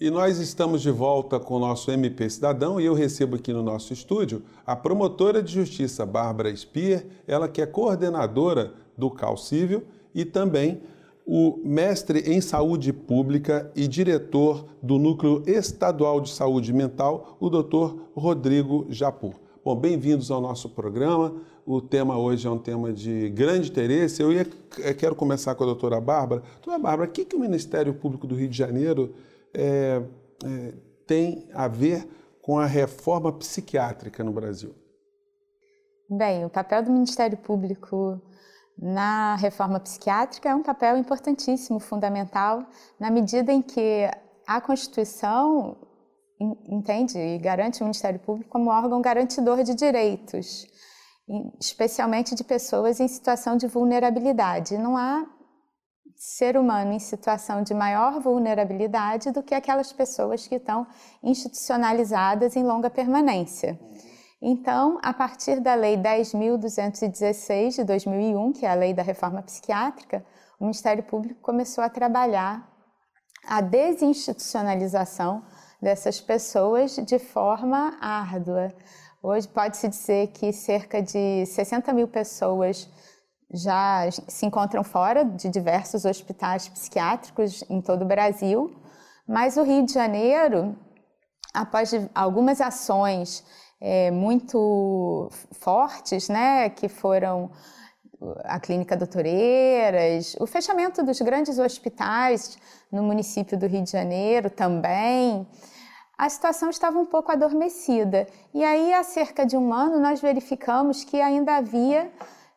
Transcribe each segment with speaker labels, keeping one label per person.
Speaker 1: E nós estamos de volta com o nosso MP Cidadão e eu recebo aqui no nosso estúdio a promotora de justiça Bárbara Spier, ela que é coordenadora do CAL Cível e também o mestre em saúde pública e diretor do Núcleo Estadual de Saúde Mental, o Dr. Rodrigo Japur. Bom, bem-vindos ao nosso programa. O tema hoje é um tema de grande interesse. Eu, ia, eu quero começar com a doutora Bárbara. Doutora Bárbara, o que, que o Ministério Público do Rio de Janeiro é, é, tem a ver com a reforma psiquiátrica no Brasil?
Speaker 2: Bem, o papel do Ministério Público na reforma psiquiátrica é um papel importantíssimo, fundamental, na medida em que a Constituição entende e garante o Ministério Público como órgão garantidor de direitos, especialmente de pessoas em situação de vulnerabilidade. Não há ser humano em situação de maior vulnerabilidade do que aquelas pessoas que estão institucionalizadas em longa permanência. Então, a partir da Lei 10.216 de 2001, que é a Lei da Reforma Psiquiátrica, o Ministério Público começou a trabalhar a desinstitucionalização dessas pessoas de forma árdua. Hoje pode-se dizer que cerca de 60 mil pessoas já se encontram fora de diversos hospitais psiquiátricos em todo o Brasil, mas o Rio de Janeiro, após algumas ações é, muito fortes, né, que foram a Clínica Doutoreiras, o fechamento dos grandes hospitais no município do Rio de Janeiro também, a situação estava um pouco adormecida. E aí, há cerca de um ano, nós verificamos que ainda havia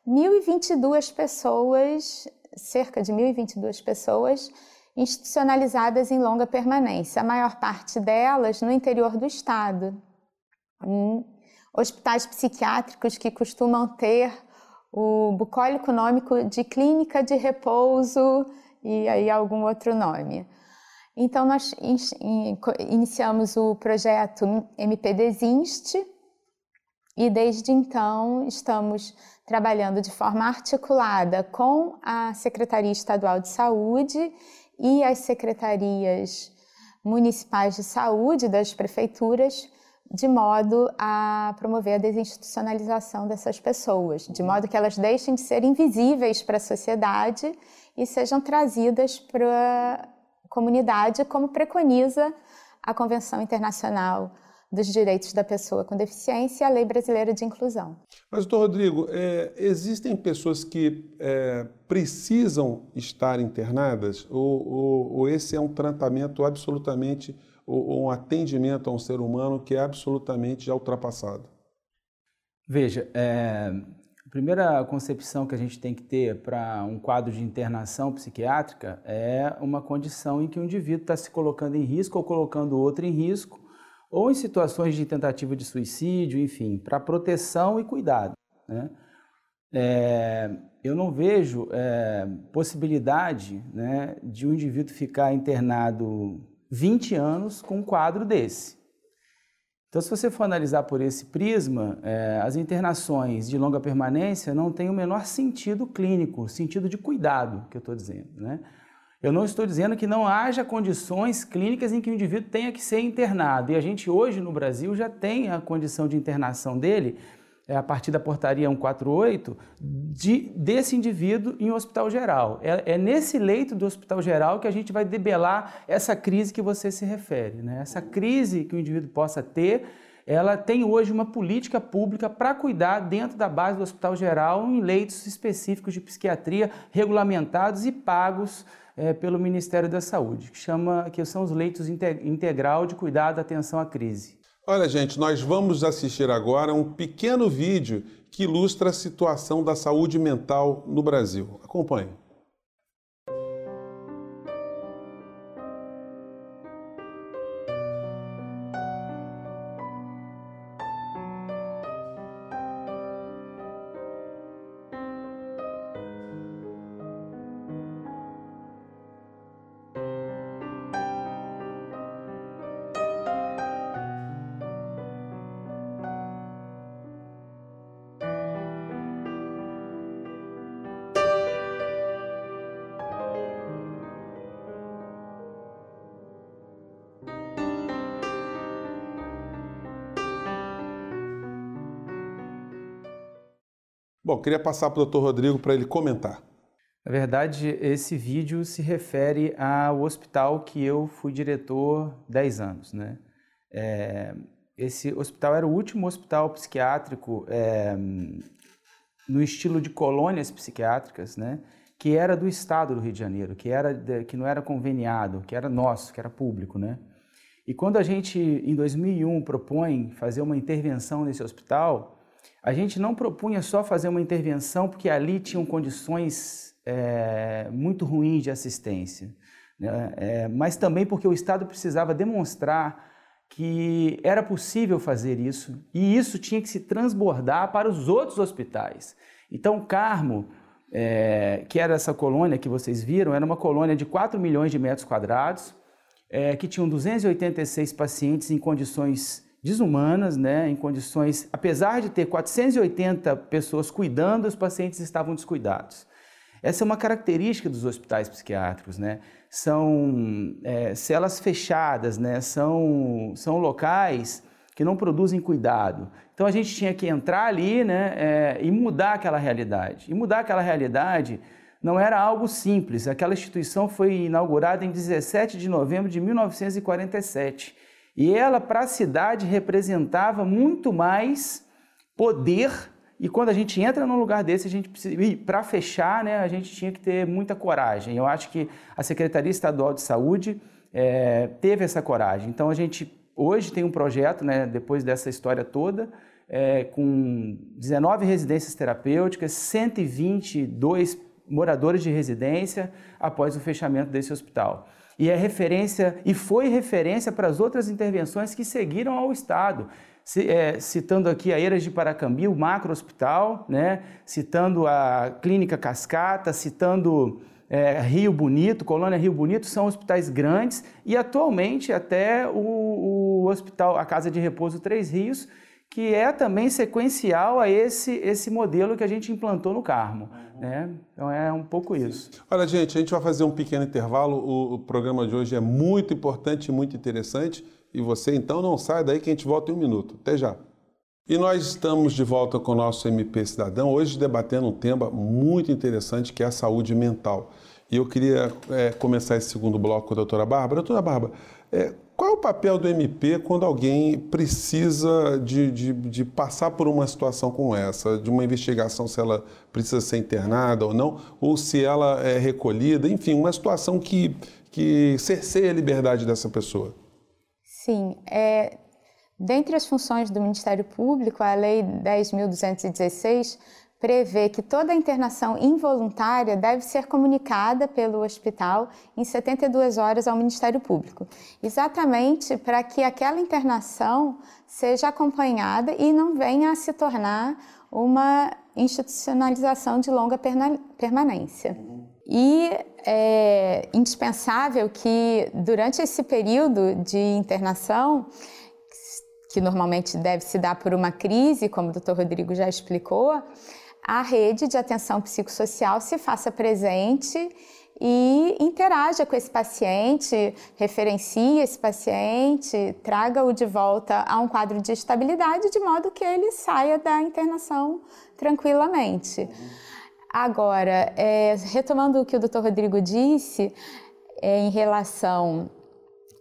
Speaker 2: 1.022 pessoas, cerca de 1.022 pessoas, institucionalizadas em longa permanência, a maior parte delas no interior do estado. Em hospitais psiquiátricos que costumam ter o bucólico nômico de clínica de repouso e aí algum outro nome. Então, nós iniciamos o projeto MP Desinst e desde então estamos trabalhando de forma articulada com a Secretaria Estadual de Saúde e as secretarias municipais de saúde das prefeituras, de modo a promover a desinstitucionalização dessas pessoas, de modo que elas deixem de ser invisíveis para a sociedade e sejam trazidas para a comunidade, como preconiza a Convenção Internacional dos Direitos da Pessoa com Deficiência e a Lei Brasileira de Inclusão.
Speaker 1: Mas, doutor Rodrigo, é, existem pessoas que é, precisam estar internadas ou, ou, ou, esse é um tratamento absolutamente, ou, ou um atendimento a um ser humano que é absolutamente já ultrapassado?
Speaker 3: Veja, é, a primeira concepção que a gente tem que ter para um quadro de internação psiquiátrica é uma condição em que o indivíduo está se colocando em risco ou colocando outro em risco ou em situações de tentativa de suicídio, enfim, para proteção e cuidado. Né? É, eu não vejo é, possibilidade né, de um indivíduo ficar internado 20 anos com um quadro desse. Então, se você for analisar por esse prisma, é, as internações de longa permanência não têm o menor sentido clínico, sentido de cuidado, que eu estou dizendo. Né? Eu não estou dizendo que não haja condições clínicas em que o indivíduo tenha que ser internado. E a gente hoje no Brasil já tem a condição de internação dele, é, a partir da portaria 148, de, desse indivíduo em um hospital geral. É, é, nesse leito do hospital geral que a gente vai debelar essa crise que você se refere. Né? Essa crise que o indivíduo possa ter ela tem hoje uma política pública para cuidar dentro da base do Hospital Geral em leitos específicos de psiquiatria regulamentados e pagos é, pelo Ministério da Saúde, que, chama, que são os leitos integral de cuidado atenção à crise.
Speaker 1: Olha, gente, nós vamos assistir agora um pequeno vídeo que ilustra a situação da saúde mental no Brasil. Acompanhe. Bom, queria passar para o doutor Rodrigo para ele comentar.
Speaker 3: Na verdade, esse vídeo se refere ao hospital que eu fui diretor 10 anos. Né? É, esse hospital era o último hospital psiquiátrico é, no estilo de colônias psiquiátricas, né? que era do Estado do Rio de Janeiro, que, era que não era conveniado, que era nosso, que era público. Né? E quando a gente, em 2001, propõe fazer uma intervenção nesse hospital, a gente não propunha só fazer uma intervenção porque ali tinham condições é, muito ruins de assistência, né? é, mas também porque o Estado precisava demonstrar que era possível fazer isso e isso tinha que se transbordar para os outros hospitais. Então, Carmo, é, que era essa colônia que vocês viram, era uma colônia de 4 milhões de metros quadrados, que tinham 286 pacientes em condições desumanas, né, em condições, apesar de ter 480 pessoas cuidando, os pacientes estavam descuidados. Essa é uma característica dos hospitais psiquiátricos, né? São é, celas fechadas, né? São, são locais que não produzem cuidado. Então a gente tinha que entrar ali, né? É, e mudar aquela realidade. E mudar aquela realidade não era algo simples. Aquela instituição foi inaugurada em 17 de novembro de 1947. E ela, para a cidade, representava muito mais poder. E quando a gente entra num lugar desse, a gente precisa. Para fechar, né, a gente tinha que ter muita coragem. Eu acho que a Secretaria Estadual de Saúde é, teve essa coragem. Então a gente hoje tem um projeto, né, depois dessa história toda, é, com 19 residências terapêuticas, 122 moradores de residência após o fechamento desse hospital e é referência e foi referência para as outras intervenções que seguiram ao Estado. É, citando aqui a Eiras de Paracambi, o macro hospital, né? citando a Clínica Cascata, citando é, Rio Bonito, Colônia Rio Bonito, são hospitais grandes e atualmente até o, o hospital, a Casa de Repouso Três Rios, que é também sequencial a esse, esse modelo que a gente implantou no Carmo. Uhum. Né? Então é um pouco isso.
Speaker 1: Olha, gente, a gente vai fazer um pequeno intervalo. O, o, programa de hoje é muito importante e muito interessante. E você então não sai daí que a gente volta em um minuto. Até já. E nós estamos de volta com o nosso MP Cidadão, hoje debatendo um tema muito interessante que é a saúde mental. E eu queria é, começar esse segundo bloco com a doutora Bárbara. Doutora Bárbara, é, qual é o papel do MP quando alguém precisa de, de, de, passar por uma situação como essa, de uma investigação, se ela precisa ser internada ou não, ou se ela é recolhida, enfim, uma situação que, que cerceia a liberdade dessa pessoa?
Speaker 2: Sim, é, dentre as funções do Ministério Público, a Lei 10.216 prevê que toda internação involuntária deve ser comunicada pelo hospital em 72 horas ao Ministério Público, exatamente para que aquela internação seja acompanhada e não venha a se tornar uma institucionalização de longa permanência. E é indispensável que, durante esse período de internação, que normalmente deve se dar por uma crise, como o Dr. Rodrigo já explicou, a rede de atenção psicossocial se faça presente e interaja com esse paciente, referencie esse paciente, traga-o de volta a um quadro de estabilidade, de modo que ele saia da internação tranquilamente. Agora, é, retomando o que o Dr. Rodrigo disse é, em relação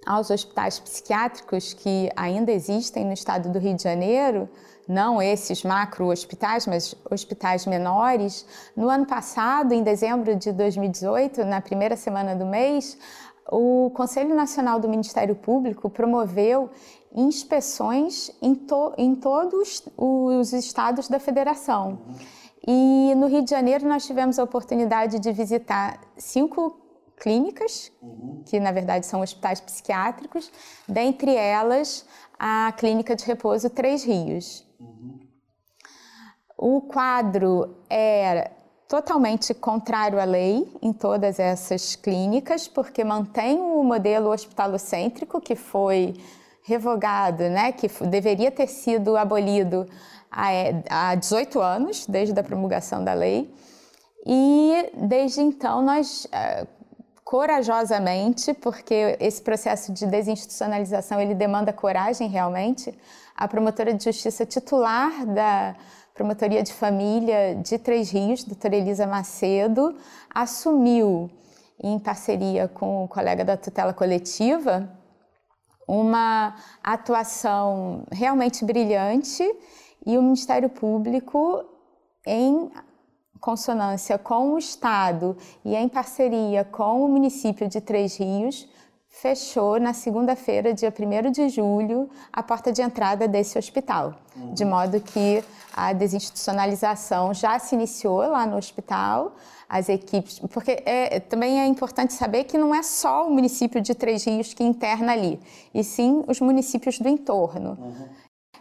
Speaker 2: aos hospitais psiquiátricos que ainda existem no estado do Rio de Janeiro, não esses macro hospitais, mas hospitais menores. No ano passado, em dezembro de 2018, na primeira semana do mês, o Conselho Nacional do Ministério Público promoveu inspeções em, to em todos os estados da federação. E no Rio de Janeiro nós tivemos a oportunidade de visitar cinco clínicas, que na verdade são hospitais psiquiátricos, dentre elas a Clínica de Repouso Três Rios. O quadro é totalmente contrário à lei em todas essas clínicas, porque mantém o modelo hospitalocêntrico que foi revogado, né, que deveria ter sido abolido há 18 anos, desde a promulgação da lei. E desde então nós eh, corajosamente, porque esse processo de desinstitucionalização ele demanda coragem realmente, a promotora de justiça titular da Promotoria de Família de Três Rios, doutora Elisa Macedo, assumiu, em parceria com o colega da tutela coletiva, uma atuação realmente brilhante e o Ministério Público, consonância com o Estado e em parceria com o município de Três Rios, fechou na segunda-feira, dia 1 de julho, a porta de entrada desse hospital. Uhum. De modo que a desinstitucionalização já se iniciou lá no hospital, as equipes, porque é, também é importante saber que não é só o município de Três Rios que interna ali, e sim os municípios do entorno. Uhum.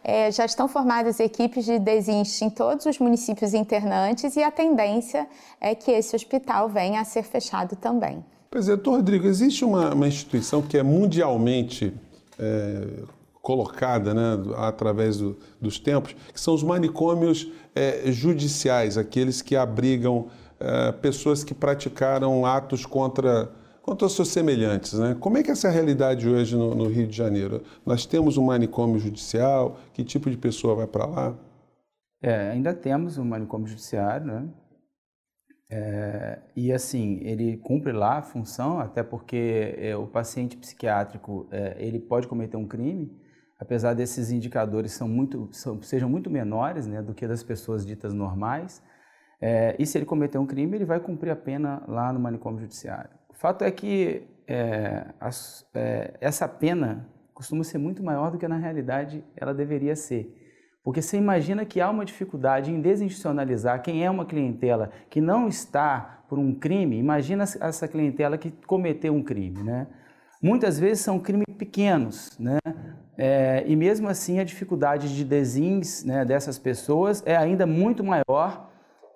Speaker 2: É, já estão formadas equipes de desinste em todos os municípios internantes e a tendência é que esse hospital venha a ser fechado também.
Speaker 1: Presidente Rodrigo, existe uma, uma instituição que é mundialmente é, colocada né, através do, dos tempos, que são os manicômios é, judiciais, aqueles que abrigam é, pessoas que praticaram atos contra, contra seus semelhantes. Né? Como é que é essa realidade hoje no, no Rio de Janeiro? Nós temos um manicômio judicial, que tipo de pessoa vai para lá?
Speaker 3: É, ainda temos um manicômio judiciário, né? É, e assim, ele cumpre lá a função, até porque é, o paciente psiquiátrico é, ele pode cometer um crime, apesar desses indicadores são muito, são, sejam muito menores né, do que das pessoas ditas normais. É, e se ele cometer um crime, ele vai cumprir a pena lá no manicômio judiciário. Fato é que é, as, é, essa pena costuma ser muito maior do que na realidade ela deveria ser. Porque você imagina que há uma dificuldade em desinstitucionalizar quem é uma clientela que não está por um crime, imagina essa clientela que cometeu um crime, né? Muitas vezes são crimes pequenos, né? É, e mesmo assim a dificuldade de desins né, dessas pessoas é ainda muito maior,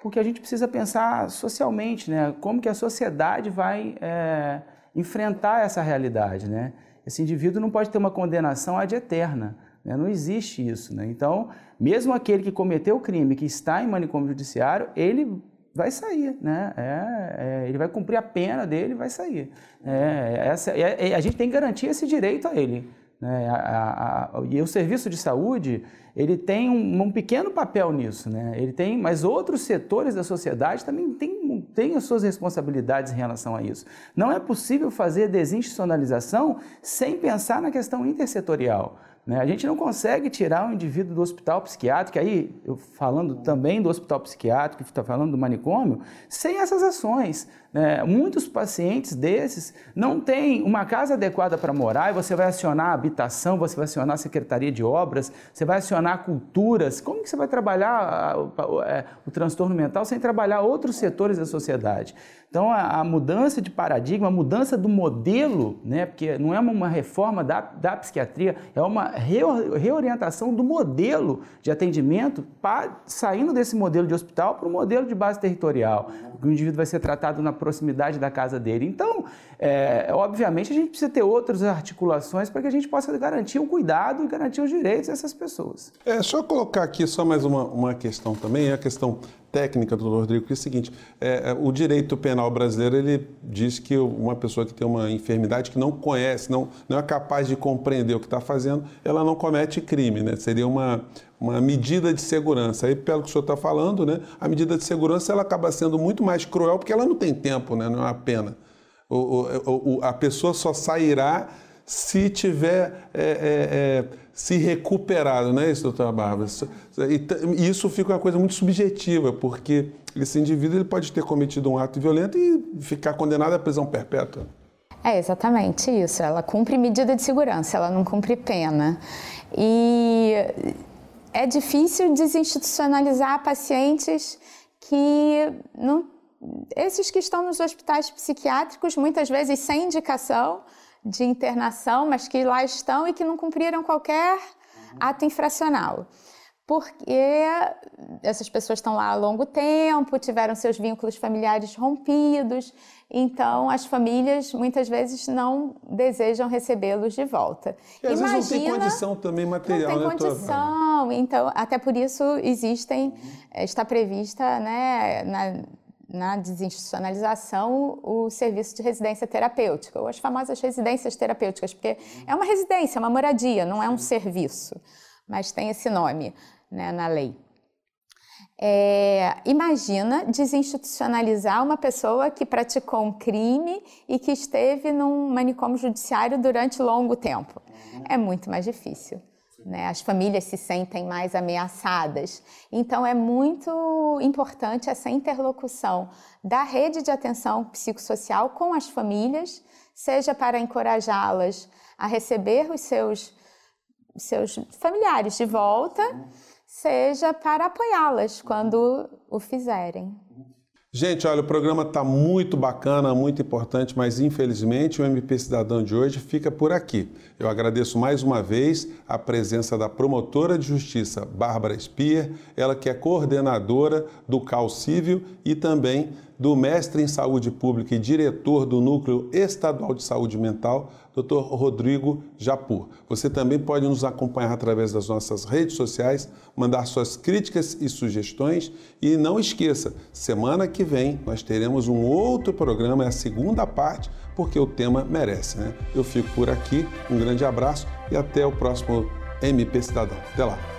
Speaker 3: porque a gente precisa pensar socialmente, né? Como que a sociedade vai é, enfrentar essa realidade, né? Esse indivíduo não pode ter uma condenação ad eterna. Né? Não existe isso. Né? Então, mesmo aquele que cometeu o crime, que está em manicômio judiciário, ele vai sair, né? É, é, ele vai cumprir a pena dele vai sair. É, essa, é, é, a gente tem que garantir esse direito a ele. Né? A, a, a, e o serviço de saúde ele tem um, um, pequeno papel nisso, né? Ele tem, mas outros setores da sociedade também têm, têm as suas responsabilidades em relação a isso. Não é possível fazer desinstitucionalização sem pensar na questão intersetorial. Né? A gente não consegue tirar o indivíduo do hospital psiquiátrico, aí eu falando também do hospital psiquiátrico, está falando do manicômio, sem essas ações. Né? Muitos pacientes desses não têm uma casa adequada para morar e você vai acionar a habitação, você vai acionar a Secretaria de Obras, você vai acionar culturas. Como que você vai trabalhar o, é, o transtorno mental sem trabalhar outros setores da sociedade? Então, a, a, mudança de paradigma, a mudança do modelo, né, porque não é uma reforma da, da psiquiatria, é uma reorientação do modelo de atendimento, saindo desse modelo de hospital para o modelo de base territorial. O indivíduo vai ser tratado na proximidade da casa dele. Então, é, obviamente, a gente precisa ter outras articulações para que a gente possa garantir o cuidado e garantir os direitos dessas pessoas.
Speaker 1: É só colocar aqui só mais uma, uma questão também, é a questão técnica, doutor Rodrigo, que é o seguinte: é, é, o direito penal brasileiro ele diz que uma pessoa que tem uma enfermidade que não conhece, não, não é capaz de compreender o que está fazendo, ela não comete crime, né? Seria uma, uma medida de segurança. Aí, pelo que o senhor está falando, né, a medida de segurança ela acaba sendo muito mais cruel porque ela não tem tempo, né, não é uma pena. O, o, o, a pessoa só sairá se tiver é, é, é, se recuperado, não é isso, doutora Bárbara? E isso fica uma coisa muito subjetiva, porque esse indivíduo ele pode ter cometido um ato violento e ficar condenado à prisão perpétua.
Speaker 2: É exatamente isso. Ela cumpre medida de segurança, ela não cumpre pena. E é difícil desinstitucionalizar pacientes que não. Esses que estão nos hospitais psiquiátricos, muitas vezes sem indicação, de internação, mas que lá estão e que não cumpriram qualquer ato infracional. Porque essas pessoas estão lá há longo tempo, tiveram seus vínculos familiares rompidos, então as famílias muitas vezes não desejam recebê-los de volta.
Speaker 1: E às Imagina, vezes não tem condição também material,
Speaker 2: não tem
Speaker 1: né?
Speaker 2: condição, então até por isso existem, uhum. está prevista né, na na desinstitucionalização o serviço de residência terapêutica, ou as famosas residências terapêuticas, porque é uma residência, é uma moradia, não é um serviço, mas tem esse nome né, na lei. É, imagina desinstitucionalizar uma pessoa que praticou um crime e que esteve num manicômio judiciário durante longo tempo. É muito mais difícil. Né? As famílias se sentem mais ameaçadas. Então, é muito importante essa interlocução da rede de atenção psicossocial com as famílias, seja para encorajá-las a receber os seus, seus familiares de volta seja para apoiá-las quando o fizerem.
Speaker 1: Gente, olha, o programa está muito bacana, muito importante, mas infelizmente o MP Cidadão de hoje fica por aqui. Eu agradeço mais uma vez a presença da promotora de justiça Bárbara Spier, ela que é coordenadora do CAL Civil e também do mestre em saúde pública e diretor do Núcleo Estadual de Saúde Mental, Dr. Rodrigo Japur. Você também pode nos acompanhar através das nossas redes sociais, mandar suas críticas e sugestões e não esqueça, semana que vem nós teremos um outro programa, é a segunda parte, porque o tema merece, né? Eu fico por aqui, um grande abraço e até o próximo MP Cidadão. Até lá!